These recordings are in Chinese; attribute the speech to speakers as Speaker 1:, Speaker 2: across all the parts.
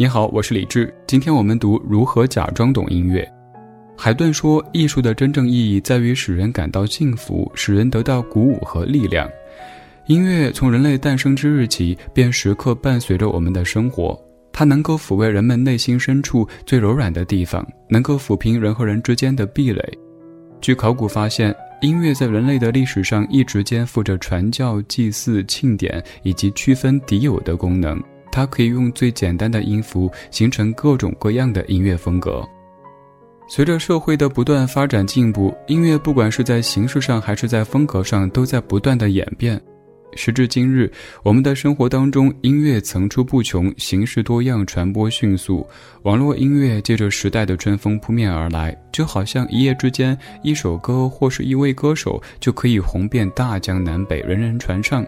Speaker 1: 你好，我是李志。今天我们读《如何假装懂音乐》。海顿说：“艺术的真正意义在于使人感到幸福，使人得到鼓舞和力量。音乐从人类诞生之日起，便时刻伴随着我们的生活。它能够抚慰人们内心深处最柔软的地方，能够抚平人和人之间的壁垒。据考古发现，音乐在人类的历史上一直肩负着传教、祭祀、庆典以及区分敌友的功能。它可以用最简单的音符形成各种各样的音乐风格。”随着社会的不断发展进步，音乐不管是在形式上还是在风格上，都在不断的演变。时至今日，我们的生活当中，音乐层出不穷，形式多样，传播迅速。网络音乐借着时代的春风扑面而来，就好像一夜之间，一首歌或是一位歌手就可以红遍大江南北，人人传唱。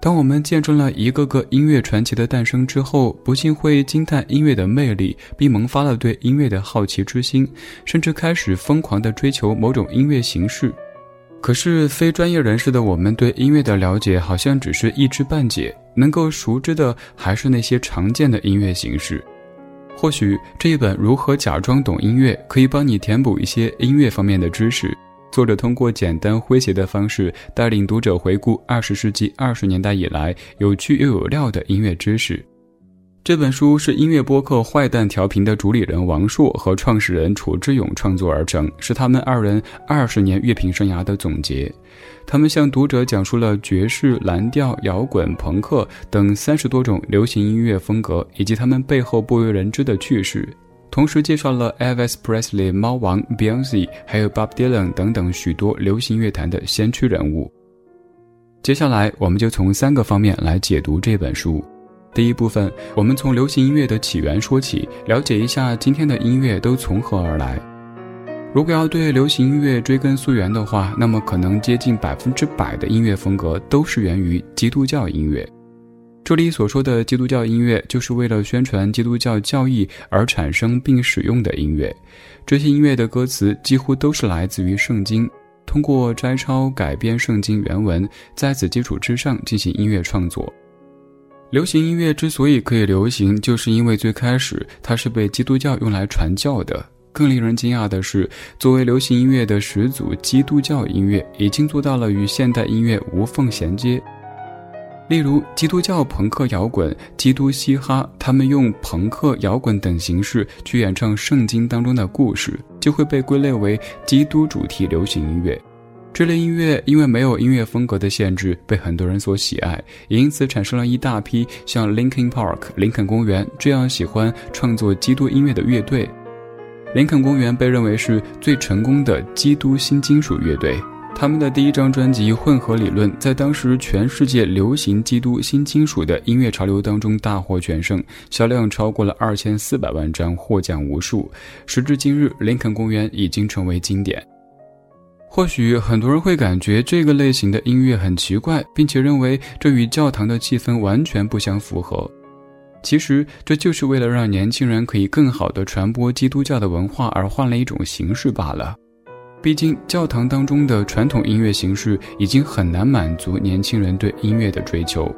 Speaker 1: 当我们见证了一个个音乐传奇的诞生之后，不禁会惊叹音乐的魅力，并萌发了对音乐的好奇之心，甚至开始疯狂地追求某种音乐形式。可是，非专业人士的我们对音乐的了解好像只是一知半解，能够熟知的还是那些常见的音乐形式。或许这一本《如何假装懂音乐》可以帮你填补一些音乐方面的知识。作者通过简单诙谐的方式，带领读者回顾二十世纪二十年代以来有趣又有料的音乐知识。这本书是音乐播客“坏蛋调频”的主理人王硕和创始人楚志勇创作而成，是他们二人二十年乐评生涯的总结。他们向读者讲述了爵士、蓝调、摇滚、朋克等三十多种流行音乐风格，以及他们背后不为人知的趣事。同时介绍了 Elvis Presley、猫王 Beyonce，还有 Bob Dylan 等等许多流行乐坛的先驱人物。接下来，我们就从三个方面来解读这本书。第一部分，我们从流行音乐的起源说起，了解一下今天的音乐都从何而来。如果要对流行音乐追根溯源的话，那么可能接近百分之百的音乐风格都是源于基督教音乐。这里所说的基督教音乐，就是为了宣传基督教教义而产生并使用的音乐。这些音乐的歌词几乎都是来自于圣经，通过摘抄改编圣经原文，在此基础之上进行音乐创作。流行音乐之所以可以流行，就是因为最开始它是被基督教用来传教的。更令人惊讶的是，作为流行音乐的始祖，基督教音乐已经做到了与现代音乐无缝衔接。例如，基督教朋克摇滚、基督嘻哈，他们用朋克摇滚等形式去演唱圣经当中的故事，就会被归类为基督主题流行音乐。这类音乐因为没有音乐风格的限制，被很多人所喜爱，也因此产生了一大批像 Linkin Park 林肯公园这样喜欢创作基督音乐的乐队。林肯公园被认为是最成功的基督新金属乐队。他们的第一张专辑《混合理论》在当时全世界流行基督新金属的音乐潮流当中大获全胜，销量超过了二千四百万张，获奖无数。时至今日，林肯公园已经成为经典。或许很多人会感觉这个类型的音乐很奇怪，并且认为这与教堂的气氛完全不相符合。其实，这就是为了让年轻人可以更好地传播基督教的文化而换了一种形式罢了。毕竟，教堂当中的传统音乐形式已经很难满足年轻人对音乐的追求。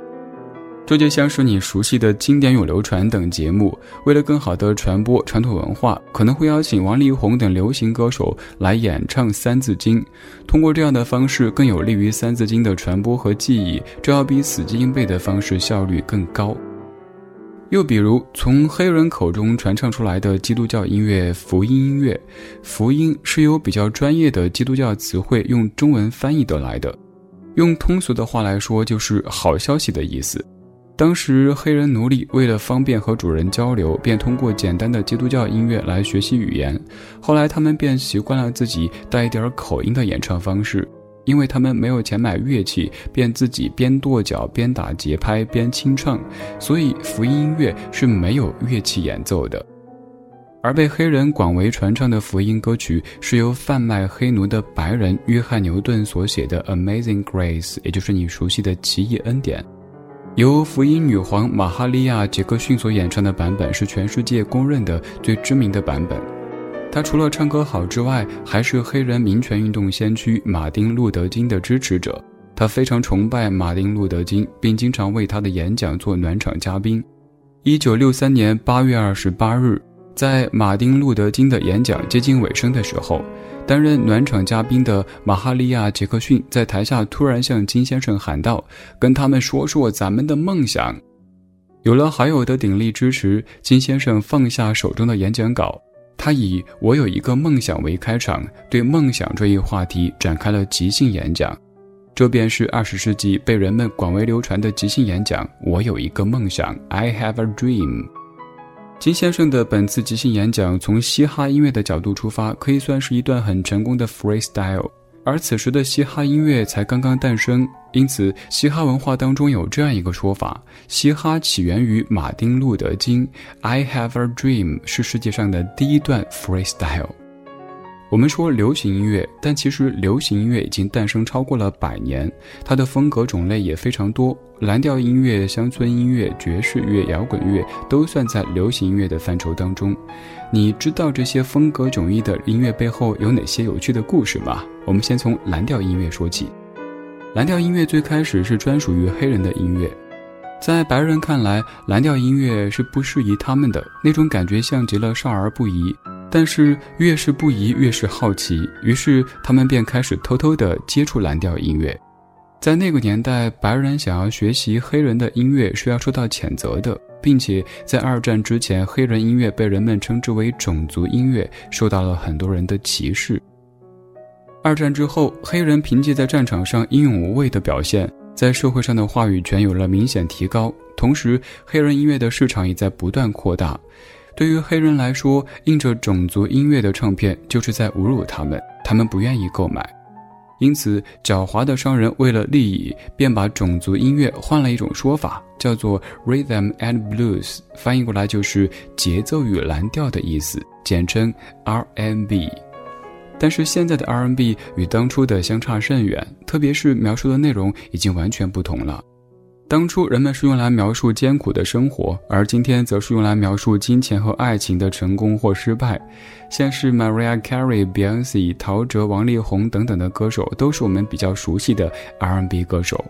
Speaker 1: 这就像是你熟悉的经典咏流传等节目，为了更好地传播传统文化，可能会邀请王力宏等流行歌手来演唱《三字经》。通过这样的方式，更有利于《三字经》的传播和记忆，这要比死记硬背的方式效率更高。又比如，从黑人口中传唱出来的基督教音乐福音音乐，福音是由比较专业的基督教词汇用中文翻译得来的，用通俗的话来说，就是好消息的意思。当时黑人奴隶为了方便和主人交流，便通过简单的基督教音乐来学习语言。后来他们便习惯了自己带一点口音的演唱方式。因为他们没有钱买乐器，便自己边跺脚边打节拍边清唱，所以福音音乐是没有乐器演奏的。而被黑人广为传唱的福音歌曲，是由贩卖黑奴的白人约翰牛顿所写的《Amazing Grace》，也就是你熟悉的《奇异恩典》。由福音女皇玛哈利亚·杰克逊所演唱的版本，是全世界公认的最知名的版本。他除了唱歌好之外，还是黑人民权运动先驱马丁·路德·金的支持者。他非常崇拜马丁·路德·金，并经常为他的演讲做暖场嘉宾。一九六三年八月二十八日，在马丁·路德·金的演讲接近尾声的时候，担任暖场嘉宾的马哈利亚·杰克逊在台下突然向金先生喊道：“跟他们说说咱们的梦想。”有了好友的鼎力支持，金先生放下手中的演讲稿，他以“我有一个梦想”为开场，对梦想这一话题展开了即兴演讲。这便是二十世纪被人们广为流传的即兴演讲。我有一个梦想，I have a dream。金先生的本次即兴演讲从嘻哈音乐的角度出发，可以算是一段很成功的 freestyle。而此时的嘻哈音乐才刚刚诞生，因此嘻哈文化当中有这样一个说法：嘻哈起源于马丁·路德·金，I have a dream 是世界上的第一段 freestyle。我们说流行音乐，但其实流行音乐已经诞生超过了百年，它的风格种类也非常多，蓝调音乐、乡村音乐、爵士乐、摇滚乐都算在流行音乐的范畴当中。你知道这些风格迥异的音乐背后有哪些有趣的故事吗？我们先从蓝调音乐说起。蓝调音乐最开始是专属于黑人的音乐，在白人看来，蓝调音乐是不适宜他们的，那种感觉像极了少儿不宜。但是越是不宜，越是好奇，于是他们便开始偷偷地接触蓝调音乐。在那个年代，白人想要学习黑人的音乐是要受到谴责的，并且在二战之前，黑人音乐被人们称之为种族音乐，受到了很多人的歧视。二战之后，黑人凭借在战场上英勇无畏的表现，在社会上的话语权有了明显提高，同时黑人音乐的市场也在不断扩大。对于黑人来说，印着种族音乐的唱片就是在侮辱他们，他们不愿意购买。因此，狡猾的商人为了利益，便把种族音乐换了一种说法，叫做 rhythm and blues，翻译过来就是节奏与蓝调的意思，简称 R&B。但是现在的 R&B 与当初的相差甚远，特别是描述的内容已经完全不同了。当初人们是用来描述艰苦的生活，而今天则是用来描述金钱和爱情的成功或失败。像是 Mariah Carey、Beyonce、陶喆、王力宏等等的歌手，都是我们比较熟悉的 R&B 歌手。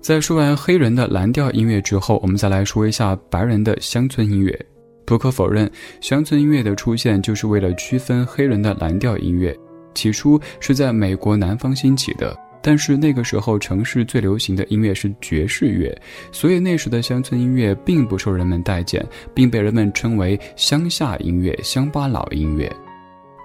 Speaker 1: 在说完黑人的蓝调音乐之后，我们再来说一下白人的乡村音乐。不可否认，乡村音乐的出现就是为了区分黑人的蓝调音乐。起初是在美国南方兴起的。但是那个时候，城市最流行的音乐是爵士乐，所以那时的乡村音乐并不受人们待见，并被人们称为乡下音乐、乡巴佬音乐。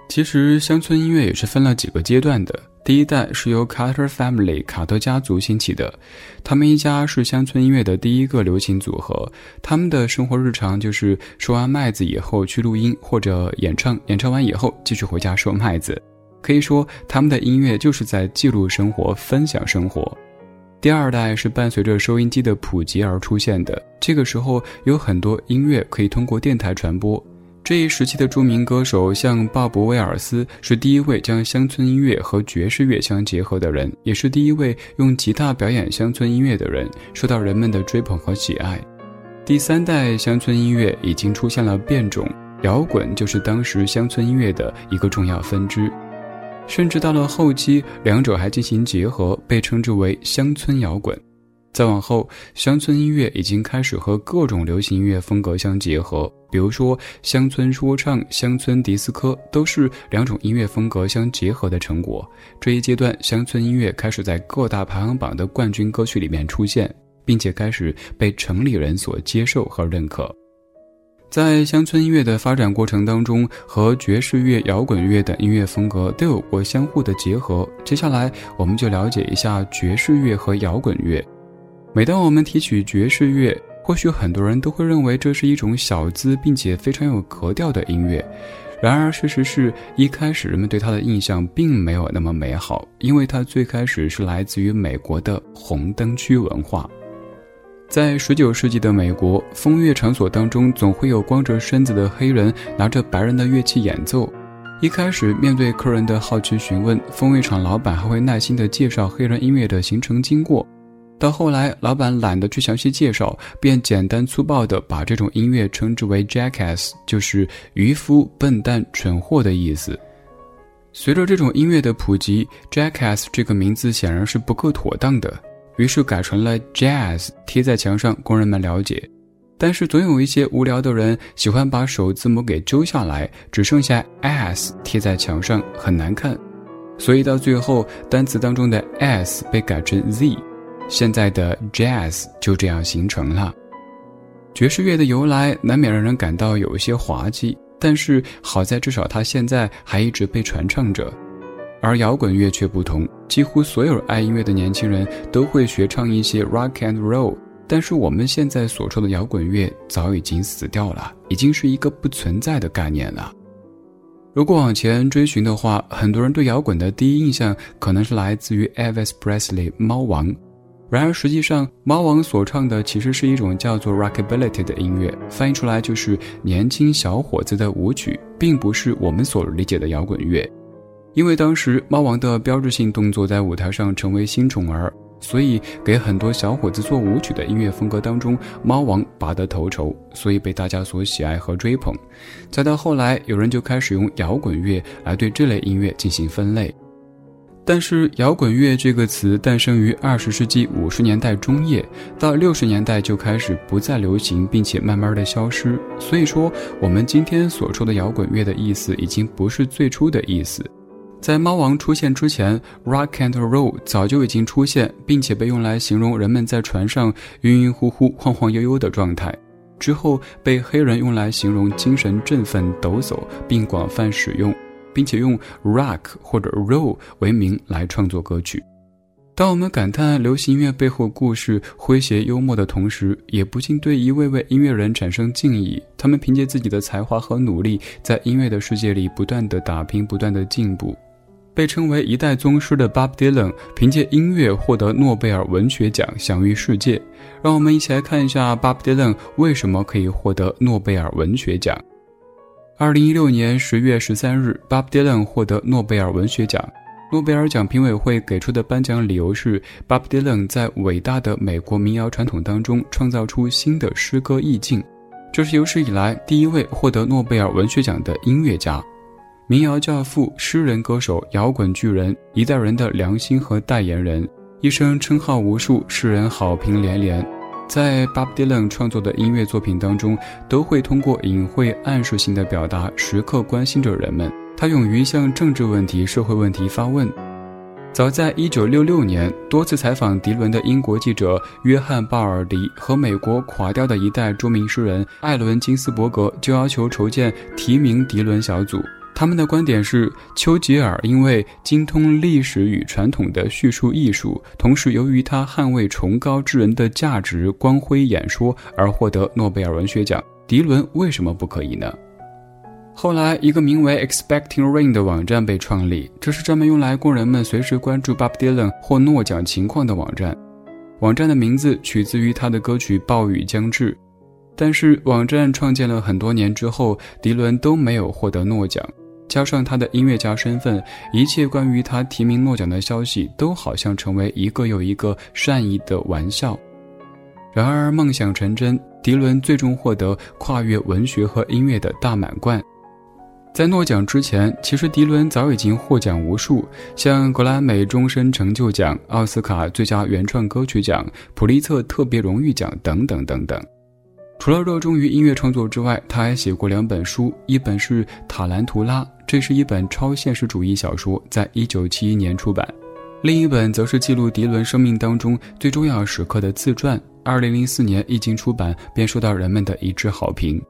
Speaker 1: 其实，乡村音乐也是分了几个阶段的。第一代是由 Carter Family 卡特家族兴起的，他们一家是乡村音乐的第一个流行组合。他们的生活日常就是收完麦子以后去录音或者演唱，演唱完以后继续回家收麦子。可以说，他们的音乐就是在记录生活、分享生活。第二代是伴随着收音机的普及而出现的，这个时候有很多音乐可以通过电台传播。这一时期的著名歌手像鲍勃·威尔斯，是第一位将乡村音乐和爵士乐相结合的人，也是第一位用吉他表演乡村音乐的人，受到人们的追捧和喜爱。第三代乡村音乐已经出现了变种，摇滚就是当时乡村音乐的一个重要分支。甚至到了后期，两者还进行结合，被称之为乡村摇滚。再往后，乡村音乐已经开始和各种流行音乐风格相结合，比如说乡村说唱、乡村迪斯科，都是两种音乐风格相结合的成果。这一阶段，乡村音乐开始在各大排行榜的冠军歌曲里面出现，并且开始被城里人所接受和认可。在乡村音乐的发展过程当中，和爵士乐、摇滚乐等音乐风格都有过相互的结合。接下来，我们就了解一下爵士乐和摇滚乐。每当我们提起爵士乐，或许很多人都会认为这是一种小资并且非常有格调的音乐。然而，事实是一开始人们对它的印象并没有那么美好，因为它最开始是来自于美国的红灯区文化。在十九世纪的美国，风月场所当中总会有光着身子的黑人拿着白人的乐器演奏。一开始，面对客人的好奇询问，风月场老板还会耐心地介绍黑人音乐的形成经过。到后来，老板懒得去详细介绍，便简单粗暴地把这种音乐称之为 “jackass”，就是渔夫、笨蛋、蠢货的意思。随着这种音乐的普及，“jackass” 这个名字显然是不够妥当的。于是改成了 jazz，贴在墙上供人们了解。但是总有一些无聊的人喜欢把首字母给揪下来，只剩下 s 贴在墙上，很难看。所以到最后，单词当中的 s 被改成 z，现在的 jazz 就这样形成了。爵士乐的由来难免让人感到有一些滑稽，但是好在至少它现在还一直被传唱着。而摇滚乐却不同，几乎所有爱音乐的年轻人都会学唱一些 rock and roll。但是我们现在所说的摇滚乐早已经死掉了，已经是一个不存在的概念了。如果往前追寻的话，很多人对摇滚的第一印象可能是来自于 Elvis Presley 猫王。然而实际上，猫王所唱的其实是一种叫做 rockabilly 的音乐，翻译出来就是年轻小伙子的舞曲，并不是我们所理解的摇滚乐。因为当时猫王的标志性动作在舞台上成为新宠儿。所以，给很多小伙子做舞曲的音乐风格当中，猫王拔得头筹，所以被大家所喜爱和追捧。再到后来，有人就开始用摇滚乐来对这类音乐进行分类。但是，摇滚乐这个词诞生于二十世纪五十年代中叶，到六十年代就开始不再流行，并且慢慢的消失。所以说，我们今天所说的摇滚乐的意思，已经不是最初的意思。在猫王出现之前，rock and roll 早就已经出现，并且被用来形容人们在船上晕晕乎乎、晃晃悠悠的状态。之后被黑人用来形容精神振奋、抖擞，并广泛使用，并且用 rock 或者 roll 为名来创作歌曲。当我们感叹流行音乐背后故事诙谐幽默的同时，也不禁对一位位音乐人产生敬意。他们凭借自己的才华和努力，在音乐的世界里不断的打拼，不断的进步。被称为一代宗师的 Bob Dylan 凭借音乐获得诺贝尔文学奖，享誉世界。让我们一起来看一下 Bob Dylan 为什么可以获得诺贝尔文学奖。二零一六年十月十三日，Bob Dylan 获得诺贝尔文学奖。诺贝尔奖评委会给出的颁奖理由是，Bob Dylan 在伟大的美国民谣传统当中创造出新的诗歌意境，这是有史以来第一位获得诺贝尔文学奖的音乐家。民谣教父、诗人、歌手、摇滚巨人，一代人的良心和代言人，一生称号无数，世人好评连连。在 Bob Dylan 创作的音乐作品当中，都会通过隐晦暗示性的表达，时刻关心着人们。他勇于向政治问题、社会问题发问。早在1966年，多次采访迪伦的英国记者约翰·鲍尔迪和美国垮掉的一代著名诗人艾伦·金斯伯格就要求筹建提名迪伦小组。他们的观点是，丘吉尔因为精通历史与传统的叙述艺术，同时由于他捍卫崇高之人的价值、光辉演说而获得诺贝尔文学奖。迪伦为什么不可以呢？后来，一个名为 Expecting Rain 的网站被创立，这是专门用来供人们随时关注 Bob Dylan 或诺奖情况的网站。网站的名字取自于他的歌曲《暴雨将至》。但是，网站创建了很多年之后，迪伦都没有获得诺奖。加上他的音乐家身份，一切关于他提名诺奖的消息都好像成为一个又一个善意的玩笑。然而梦想成真，迪伦最终获得跨越文学和音乐的大满贯。在诺奖之前，其实迪伦早已经获奖无数，像格莱美终身成就奖、奥斯卡最佳原创歌曲奖、普利策特别荣誉奖等等等等。除了热衷于音乐创作之外，他还写过两本书，一本是《塔兰图拉》，这是一本超现实主义小说，在一九七一年出版；另一本则是记录迪伦生命当中最重要时刻的自传，二零零四年一经出版便受到人们的一致好评。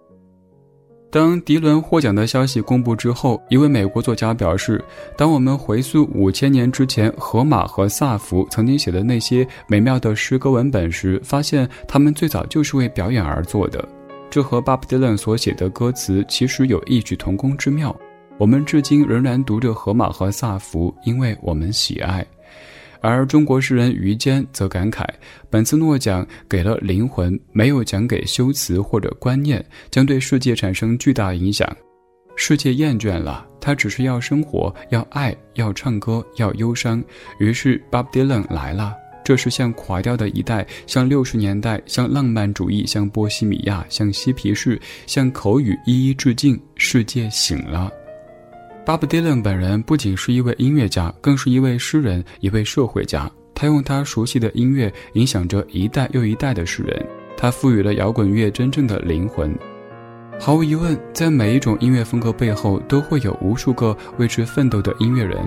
Speaker 1: 当迪伦获奖的消息公布之后，一位美国作家表示：“当我们回溯五千年之前荷马和萨福曾经写的那些美妙的诗歌文本时，发现他们最早就是为表演而做的。这和巴布迪伦所写的歌词其实有异曲同工之妙。我们至今仍然读着荷马和萨福，因为我们喜爱。”而中国诗人于坚则感慨，本次诺奖给了灵魂，没有奖给修辞或者观念，将对世界产生巨大影响。世界厌倦了，他只是要生活，要爱，要唱歌，要忧伤。于是，Bob Dylan 来了。这是向垮掉的一代，向六十年代，向浪漫主义，向波西米亚，向嬉皮士，向口语一一致敬。世界醒了。巴布·迪伦本人不仅是一位音乐家，更是一位诗人，一位社会家。他用他熟悉的音乐影响着一代又一代的诗人。他赋予了摇滚乐真正的灵魂。毫无疑问，在每一种音乐风格背后，都会有无数个为之奋斗的音乐人。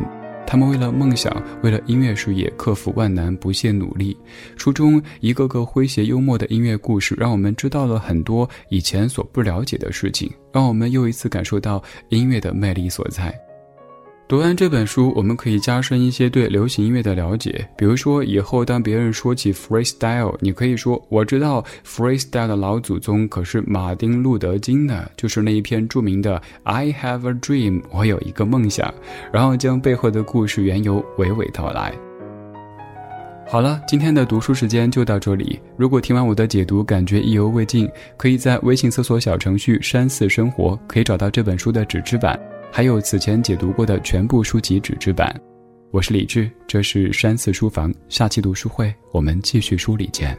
Speaker 1: 他们为了梦想，为了音乐事业，克服万难，不懈努力。书中一个个诙谐幽默的音乐故事，让我们知道了很多以前所不了解的事情，让我们又一次感受到音乐的魅力所在。读完这本书，我们可以加深一些对流行音乐的了解。比如说，以后当别人说起 freestyle，你可以说：“我知道 freestyle 的老祖宗可是马丁·路德·金呢，就是那一篇著名的 I Have a Dream，我有一个梦想。”然后将背后的故事缘由娓娓道来。好了，今天的读书时间就到这里。如果听完我的解读感觉意犹未尽，可以在微信搜索小程序“山寺生活”，可以找到这本书的纸质版。还有此前解读过的全部书籍纸质版，我是李志，这是山寺书房，下期读书会我们继续梳理见。